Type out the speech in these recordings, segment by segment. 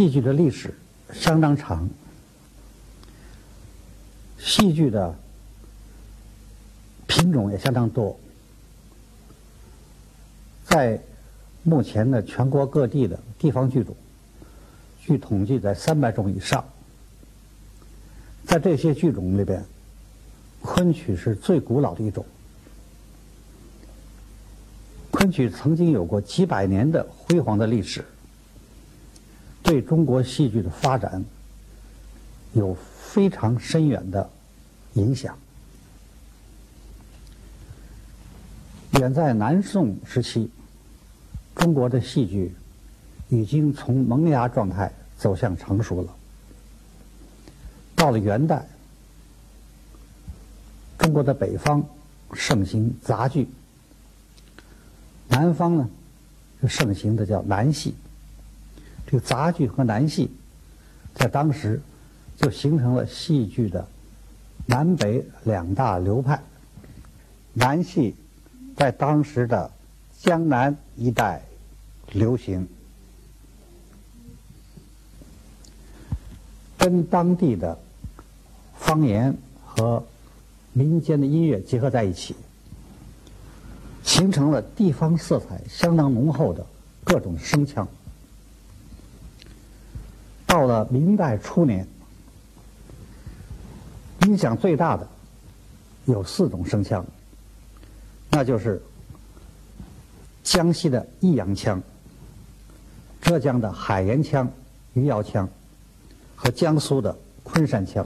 戏剧的历史相当长，戏剧的品种也相当多，在目前的全国各地的地方剧种，据统计在三百种以上。在这些剧种里边，昆曲是最古老的一种。昆曲曾经有过几百年的辉煌的历史，对中国戏剧的发展有非常深远的影响。远在南宋时期，中国的戏剧已经从萌芽状态走向成熟了。到了元代，中国的北方盛行杂剧，南方呢就盛行的叫南戏。这个杂剧和南戏，在当时就形成了戏剧的南北两大流派。南戏在当时的江南一带流行，跟当地的。方言和民间的音乐结合在一起，形成了地方色彩相当浓厚的各种声腔。到了明代初年，影响最大的有四种声腔，那就是江西的益阳腔、浙江的海盐腔、余姚腔和江苏的昆山腔。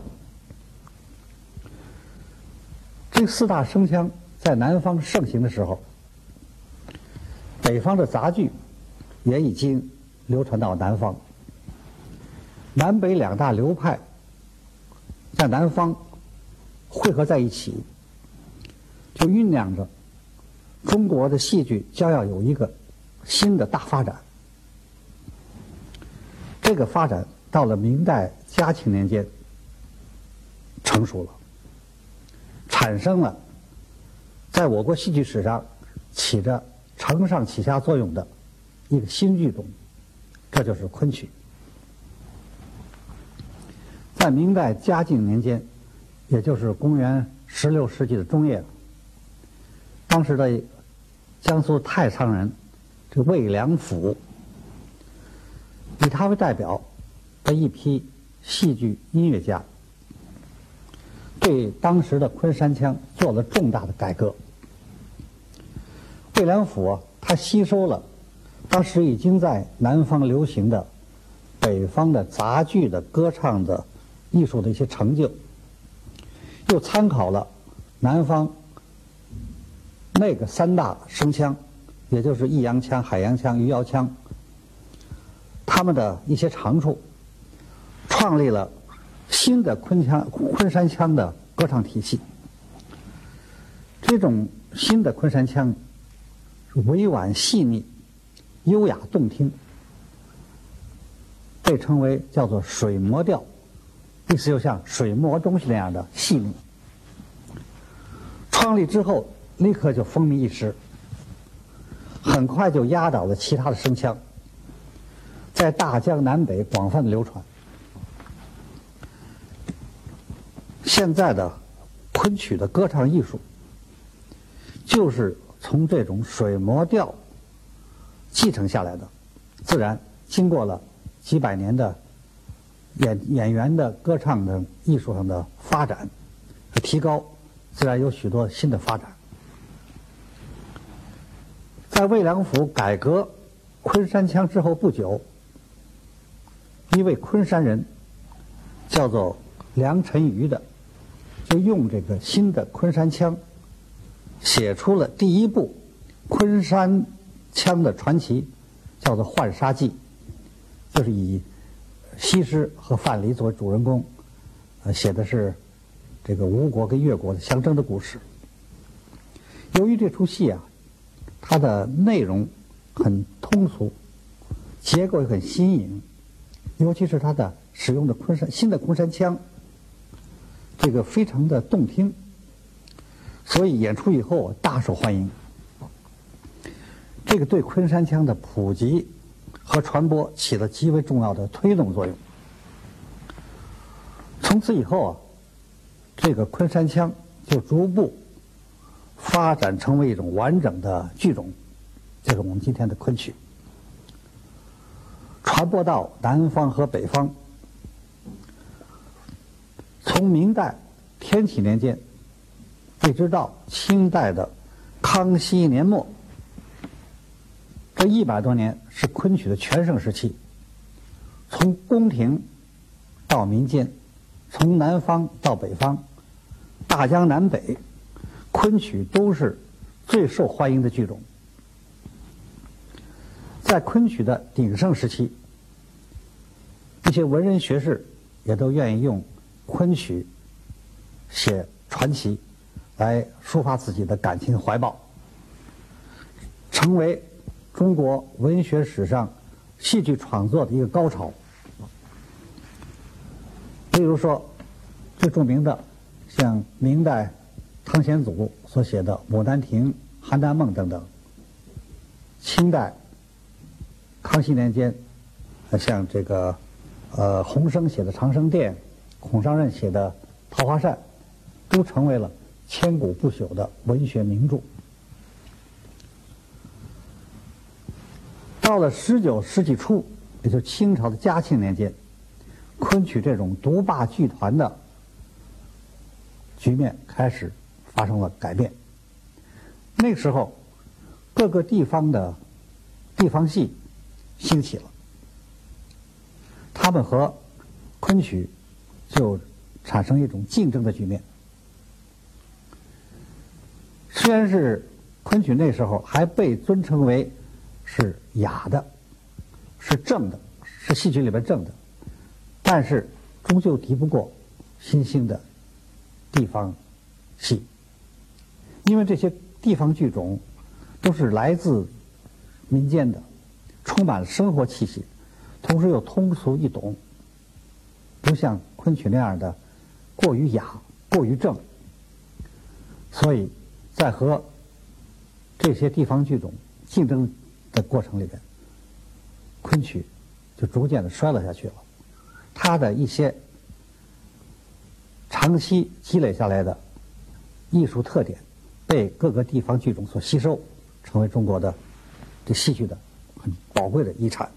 这四大声腔在南方盛行的时候，北方的杂剧也已经流传到南方。南北两大流派在南方汇合在一起，就酝酿着中国的戏剧将要有一个新的大发展。这个发展到了明代嘉庆年间成熟了。产生了在我国戏剧史上起着承上启下作用的一个新剧种，这就是昆曲。在明代嘉靖年间，也就是公元十六世纪的中叶，当时的江苏太仓人这魏良辅，以他为代表的一批戏剧音乐家。对当时的昆山腔做了重大的改革。魏良辅他吸收了当时已经在南方流行的北方的杂剧的歌唱的艺术的一些成就，又参考了南方那个三大声腔，也就是益阳腔、海洋腔、余姚腔，他们的一些长处，创立了。新的昆腔、昆山腔的歌唱体系，这种新的昆山腔委婉细腻、优雅动听，被称为叫做水磨调，意思就像水磨东西那样的细腻。创立之后，立刻就风靡一时，很快就压倒了其他的声腔，在大江南北广泛的流传。现在的昆曲的歌唱艺术，就是从这种水磨调继承下来的，自然经过了几百年的演演员的歌唱的艺术上的发展和提高，自然有许多新的发展。在魏良辅改革昆山腔之后不久，一位昆山人叫做梁辰瑜的。就用这个新的昆山腔，写出了第一部昆山腔的传奇，叫做《浣纱记》，就是以西施和范蠡作为主人公，呃，写的是这个吴国跟越国的相争的故事。由于这出戏啊，它的内容很通俗，结构也很新颖，尤其是它的使用的昆山新的昆山腔。这个非常的动听，所以演出以后大受欢迎。这个对昆山腔的普及和传播起了极为重要的推动作用。从此以后啊，这个昆山腔就逐步发展成为一种完整的剧种，就是我们今天的昆曲。传播到南方和北方，从明代天启年间，一直到清代的康熙年末，这一百多年是昆曲的全盛时期。从宫廷到民间，从南方到北方，大江南北，昆曲都是最受欢迎的剧种。在昆曲的鼎盛时期，一些文人学士也都愿意用昆曲写传奇，来抒发自己的感情怀抱，成为中国文学史上戏剧创作的一个高潮。例如说，最著名的像明代汤显祖所写的《牡丹亭》《邯郸梦》等等，清代。康熙年间，像这个，呃，洪升写的《长生殿》，孔尚任写的《桃花扇》，都成为了千古不朽的文学名著。到了十九世纪初，也就是清朝的嘉庆年间，昆曲这种独霸剧团的局面开始发生了改变。那时候，各个地方的地方戏。兴起了，他们和昆曲就产生一种竞争的局面。虽然是昆曲那时候还被尊称为是雅的，是正的，是戏曲里边正的，但是终究敌不过新兴的地方戏，因为这些地方剧种都是来自民间的。充满了生活气息，同时又通俗易懂，不像昆曲那样的过于雅、过于正。所以，在和这些地方剧种竞争的过程里边，昆曲就逐渐的衰落下去了。它的一些长期积累下来的艺术特点，被各个地方剧种所吸收，成为中国的这戏剧的很。宝贵的遗产，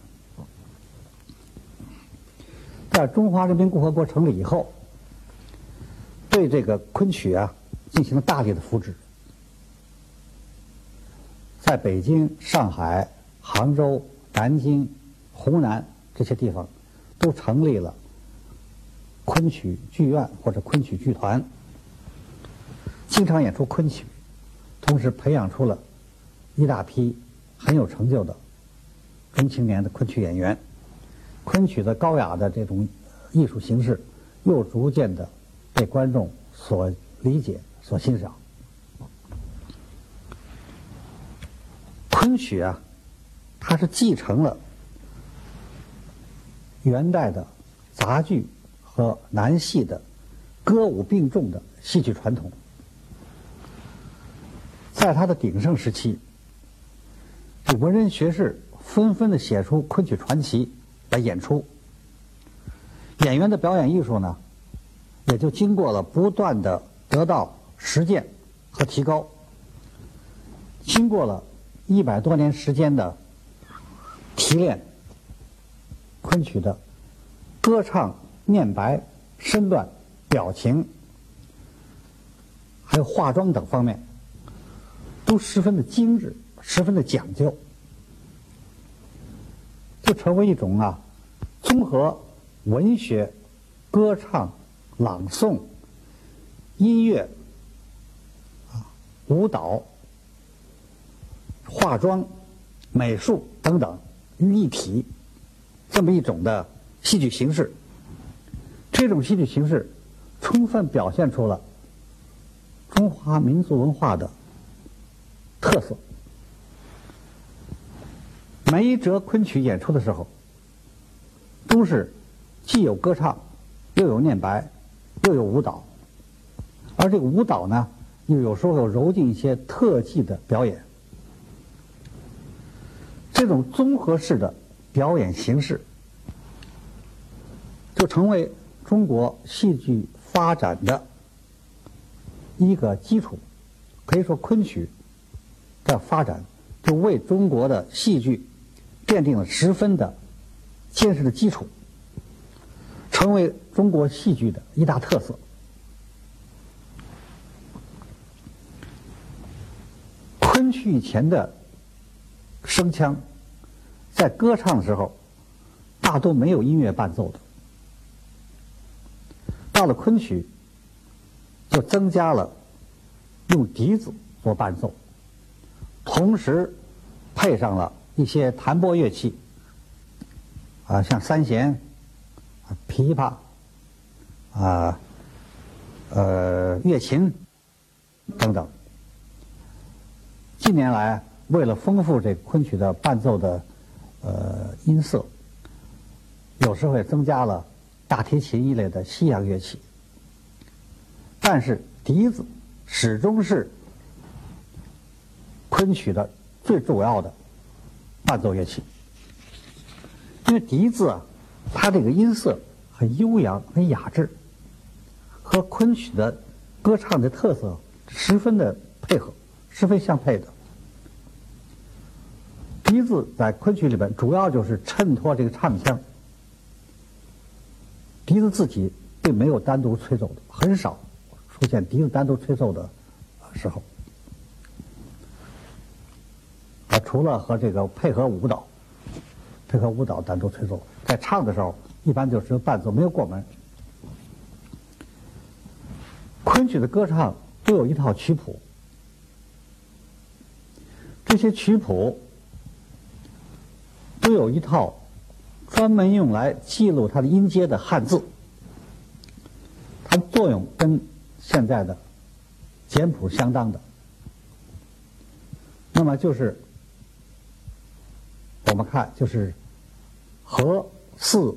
在中华人民共和国成立以后，对这个昆曲啊进行了大力的扶植。在北京、上海、杭州、南京、湖南这些地方，都成立了昆曲剧院或者昆曲剧团，经常演出昆曲，同时培养出了一大批很有成就的。中青年的昆曲演员，昆曲的高雅的这种艺术形式，又逐渐的被观众所理解、所欣赏。昆曲啊，它是继承了元代的杂剧和南戏的歌舞并重的戏剧传统，在它的鼎盛时期，这文人学士。纷纷的写出昆曲传奇来演出，演员的表演艺术呢，也就经过了不断的得到实践和提高，经过了一百多年时间的提炼，昆曲的歌唱、念白、身段、表情，还有化妆等方面，都十分的精致，十分的讲究。就成为一种啊，综合文学、歌唱、朗诵、音乐、啊舞蹈、化妆、美术等等于一体，这么一种的戏剧形式。这种戏剧形式充分表现出了中华民族文化的特色。每一折昆曲演出的时候，都是既有歌唱，又有念白，又有舞蹈，而这个舞蹈呢，又有时候有揉进一些特技的表演。这种综合式的表演形式，就成为中国戏剧发展的一个基础。可以说，昆曲的发展就为中国的戏剧奠定了十分的坚实的基础，成为中国戏剧的一大特色。昆曲以前的声腔，在歌唱的时候，大多没有音乐伴奏的。到了昆曲，就增加了。用笛子做伴奏，同时配上了一些弹拨乐器，啊，像三弦、琵琶、啊，呃，乐琴等等。近年来，为了丰富这昆曲的伴奏的呃音色，有时候也增加了大提琴一类的西洋乐器，但是笛子。始终是昆曲的最主要的伴奏乐器，因为笛子啊，它这个音色很悠扬、很雅致，和昆曲的歌唱的特色十分的配合，十分相配的。笛子在昆曲里边主要就是衬托这个唱腔，笛子自己并没有单独吹奏的，很少。出现笛子单独吹奏的时候，啊，除了和这个配合舞蹈，配合舞蹈单独吹奏，在唱的时候一般就是伴奏，没有过门。昆曲的歌唱都有一套曲谱，这些曲谱都有一套专门用来记录它的音阶的汉字，它的作用跟。现在的简谱相当的，那么就是我们看就是和四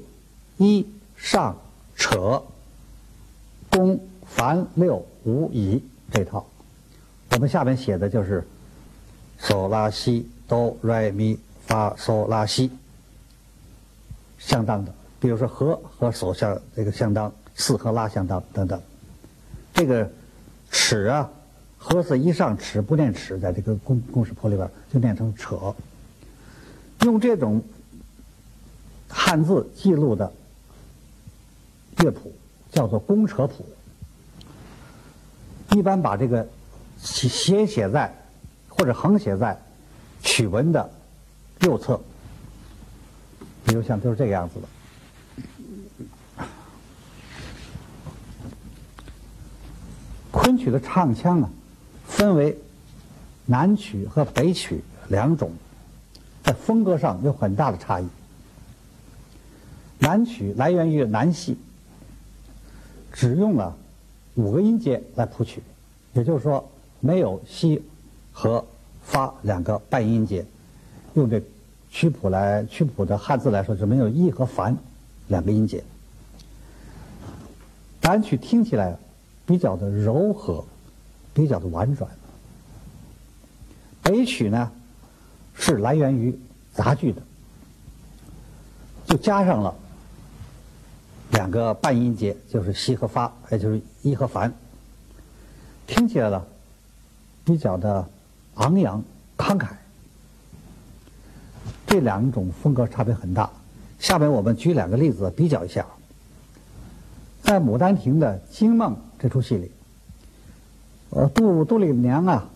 一上扯宫凡六五乙这套，我们下面写的就是索拉西哆来咪发嗦拉西相当的，比如说和和手相这个相当，四和拉相当等等。这个尺啊，和字一上尺不念尺，在这个公公式谱里边就念成扯。用这种汉字记录的乐谱叫做公扯谱，一般把这个斜写在或者横写在曲文的右侧，比如像就是这个样子的。昆曲的唱腔啊，分为南曲和北曲两种，在风格上有很大的差异。南曲来源于南戏，只用了五个音阶来谱曲，也就是说没有西和发两个半音阶。用这曲谱来曲谱的汉字来说，是没有一和凡两个音节。南曲听起来。比较的柔和，比较的婉转。北曲呢，是来源于杂剧的，就加上了两个半音节，就是西和发，也就是一和凡，听起来呢比较的昂扬慷慨。这两种风格差别很大。下面我们举两个例子比较一下，在《牡丹亭》的惊梦。这出戏里，呃，杜杜丽娘啊，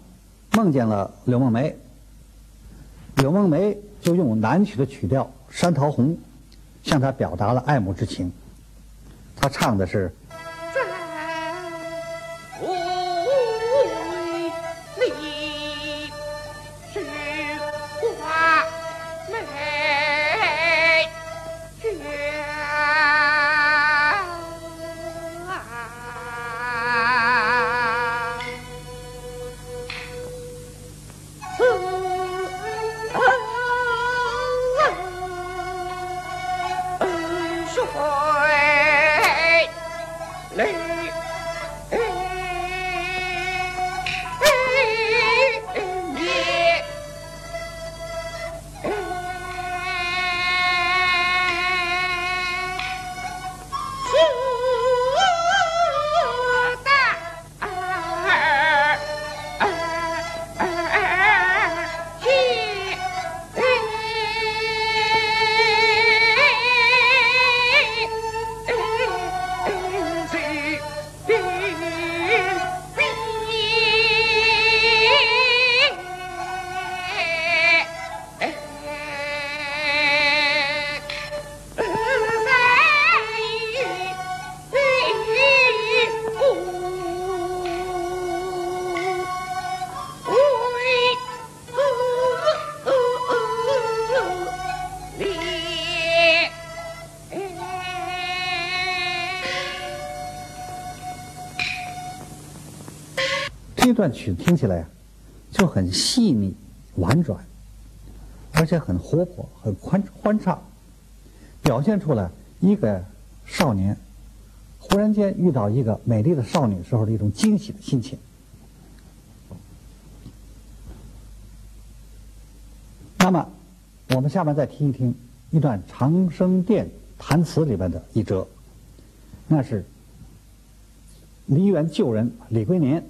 梦见了柳梦梅。柳梦梅就用南曲的曲调《山桃红》，向她表达了爱慕之情。她唱的是。段曲听起来就很细腻、婉转，而且很活泼、很欢欢畅，表现出来一个少年忽然间遇到一个美丽的少女时候的一种惊喜的心情。那么，我们下面再听一听一段《长生殿弹词》里边的一折，那是梨园旧人李龟年。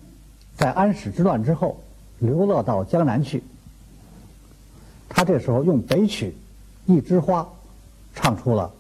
在安史之乱之后，流落到江南去。他这时候用北曲《一枝花》唱出了。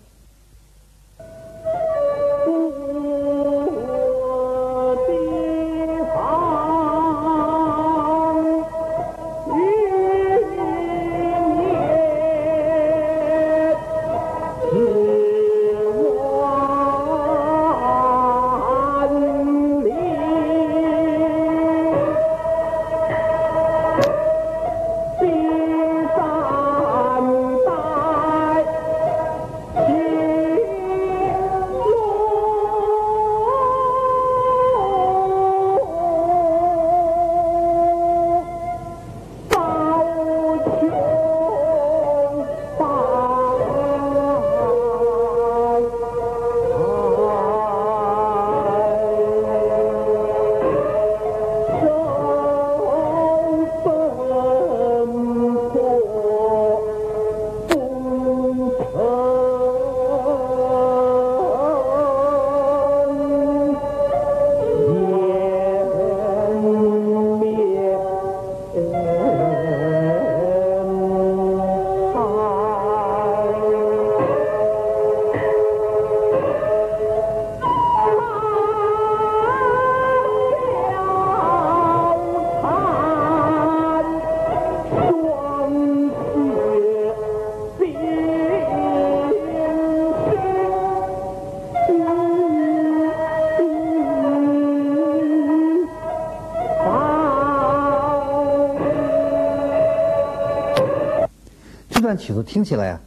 曲子听起来啊，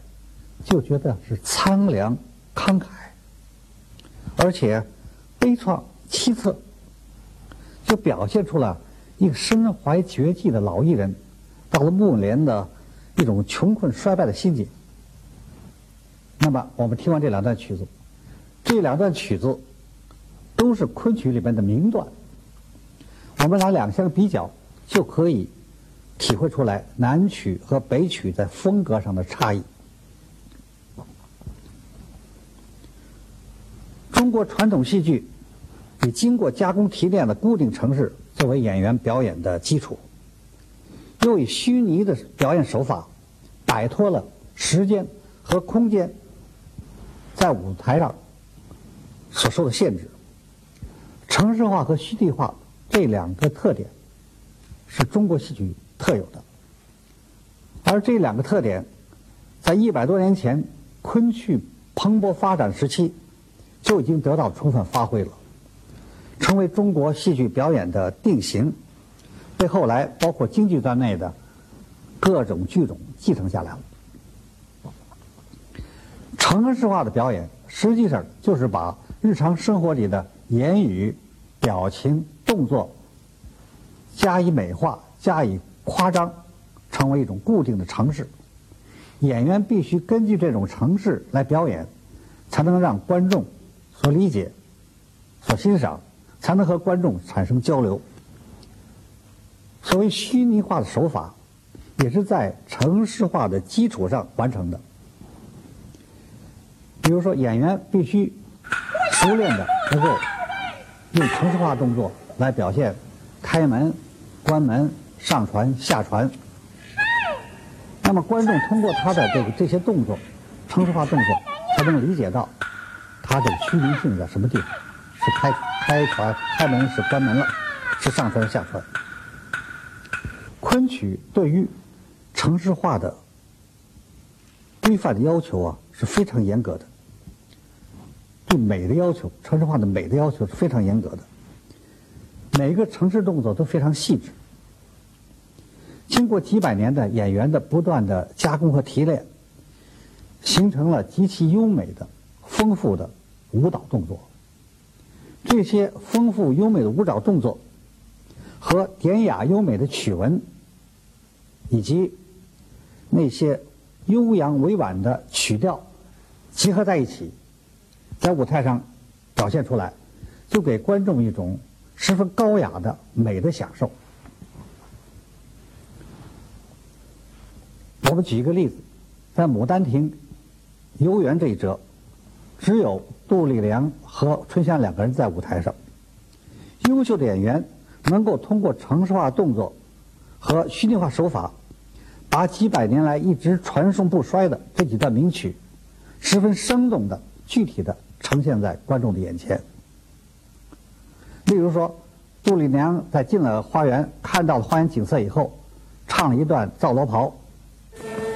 就觉得是苍凉、慷慨，而且悲怆、凄恻，就表现出了一个身怀绝技的老艺人到了暮年的一种穷困衰败的心境。那么，我们听完这两段曲子，这两段曲子都是昆曲里面的名段，我们拿两相比较，就可以。体会出来南曲和北曲在风格上的差异。中国传统戏剧以经过加工提炼的固定程式作为演员表演的基础，又以虚拟的表演手法摆脱了时间和空间在舞台上所受的限制。城市化和虚拟化这两个特点是中国戏剧。特有的，而这两个特点，在一百多年前昆曲蓬勃发展时期就已经得到充分发挥了，成为中国戏剧表演的定型，被后来包括京剧在内的各种剧种继承下来了。城市化的表演实际上就是把日常生活里的言语、表情、动作加以美化，加以。夸张成为一种固定的程式，演员必须根据这种程式来表演，才能让观众所理解、所欣赏，才能和观众产生交流。所谓虚拟化的手法，也是在程式化的基础上完成的。比如说，演员必须熟练的能够用程式化动作来表现开门、关门。上船下船，那么观众通过他的这个这些动作，程式化动作，才能理解到他这个虚拟性在什么地方，是开开船开门是关门了，是上船下船。昆曲对于城市化的规范的要求啊是非常严格的，对美的要求，城市化的美的要求是非常严格的，每个程式动作都非常细致。经过几百年的演员的不断的加工和提炼，形成了极其优美的、丰富的舞蹈动作。这些丰富优美的舞蹈动作和典雅优美的曲文，以及那些悠扬委婉的曲调结合在一起，在舞台上表现出来，就给观众一种十分高雅的美的享受。我们举一个例子，在《牡丹亭》游园这一折，只有杜丽娘和春香两个人在舞台上。优秀的演员能够通过程式化动作和虚拟化手法，把几百年来一直传颂不衰的这几段名曲，十分生动的、具体的呈现在观众的眼前。例如说，杜丽娘在进了花园，看到了花园景色以后，唱了一段《皂罗袍》。Thank you.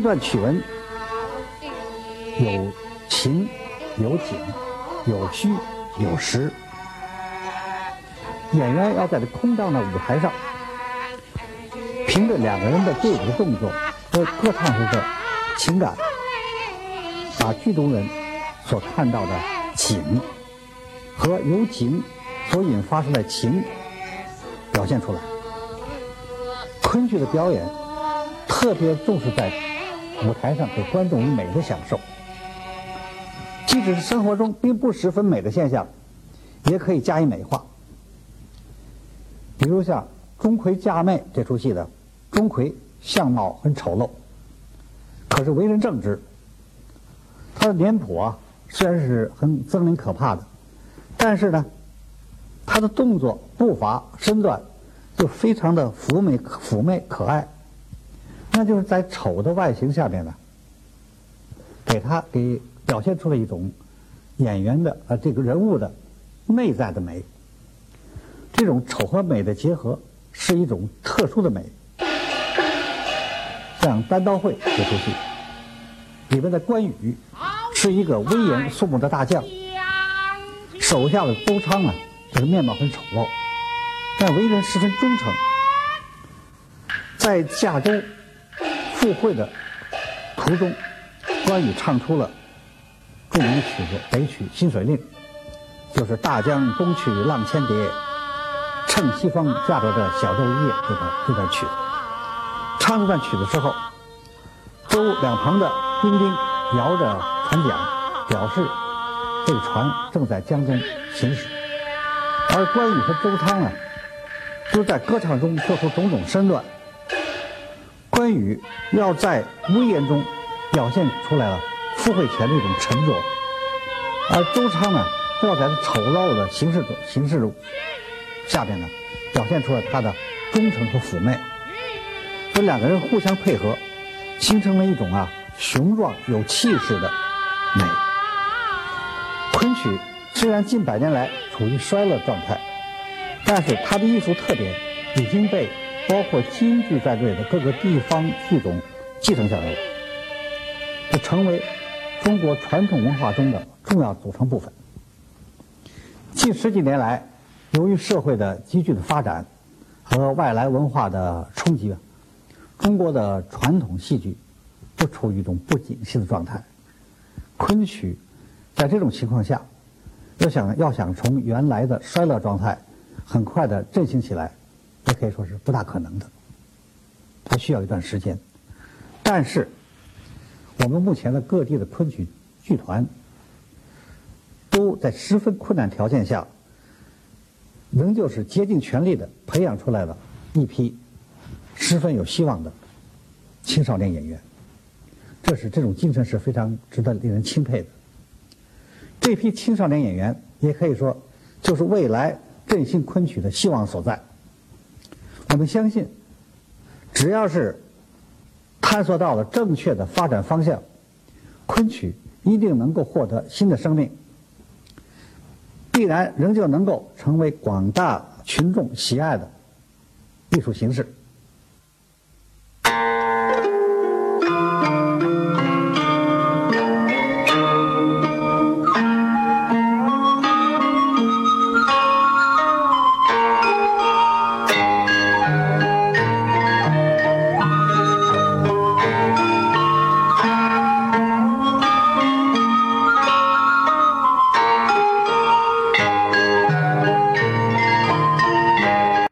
一段曲文有情有景，有虚有实。演员要在这空荡的舞台上，凭着两个人的对舞的动作和歌唱时的情感，把剧中人所看到的景和由景所引发出的情表现出来。昆曲的表演特别重视在。舞台上给观众以美的享受，即使是生活中并不十分美的现象，也可以加以美化。比如像《钟馗嫁妹》这出戏的钟馗，相貌很丑陋，可是为人正直。他的脸谱啊，虽然是很狰狞可怕的，但是呢，他的动作、步伐、身段就非常的妩媚、妩媚可爱。那就是在丑的外形下面呢，给他给表现出了一种演员的呃这个人物的内在的美。这种丑和美的结合是一种特殊的美。像《单刀会》这出戏里面的关羽是一个威严肃穆的大将，手下的周昌啊，这个面貌很丑陋，但为人十分忠诚，在夏州。赴会的途中，关羽唱出了著名的曲子北曲《新水令》，就是“大江东去浪千叠，趁西风驾着这小舟一叶”这段这段曲子。唱这段曲子之后，舟两旁的兵丁摇着船桨，表示这个船正在江中行驶。而关羽和周仓呢，都在歌唱中做出种种身段。关羽要在威严中表现出来了赴会前的一种沉着，而周昌呢，要在丑陋的形式中形式中下边呢，表现出了他的忠诚和妩媚。这两个人互相配合，形成了一种啊雄壮有气势的美。昆曲虽然近百年来处于衰落状态，但是它的艺术特点已经被。包括京剧在内的各个地方剧种继承下来了，这成为中国传统文化中的重要组成部分。近十几年来，由于社会的急剧的发展和外来文化的冲击，中国的传统戏剧都处于一种不景气的状态。昆曲在这种情况下，要想要想从原来的衰落状态很快的振兴起来，也可以说是不大可能的。它需要一段时间。但是，我们目前的各地的昆曲剧团。都在十分困难条件下，仍旧是竭尽全力的培养出来了一批十分有希望的青少年演员。这是这种精神是非常值得令人钦佩的。这批青少年演员也可以说就是未来振兴昆曲的希望所在。我们相信，只要是探索到了正确的发展方向，昆曲一定能够获得新的生命。必然仍旧能够成为广大群众喜爱的艺术形式。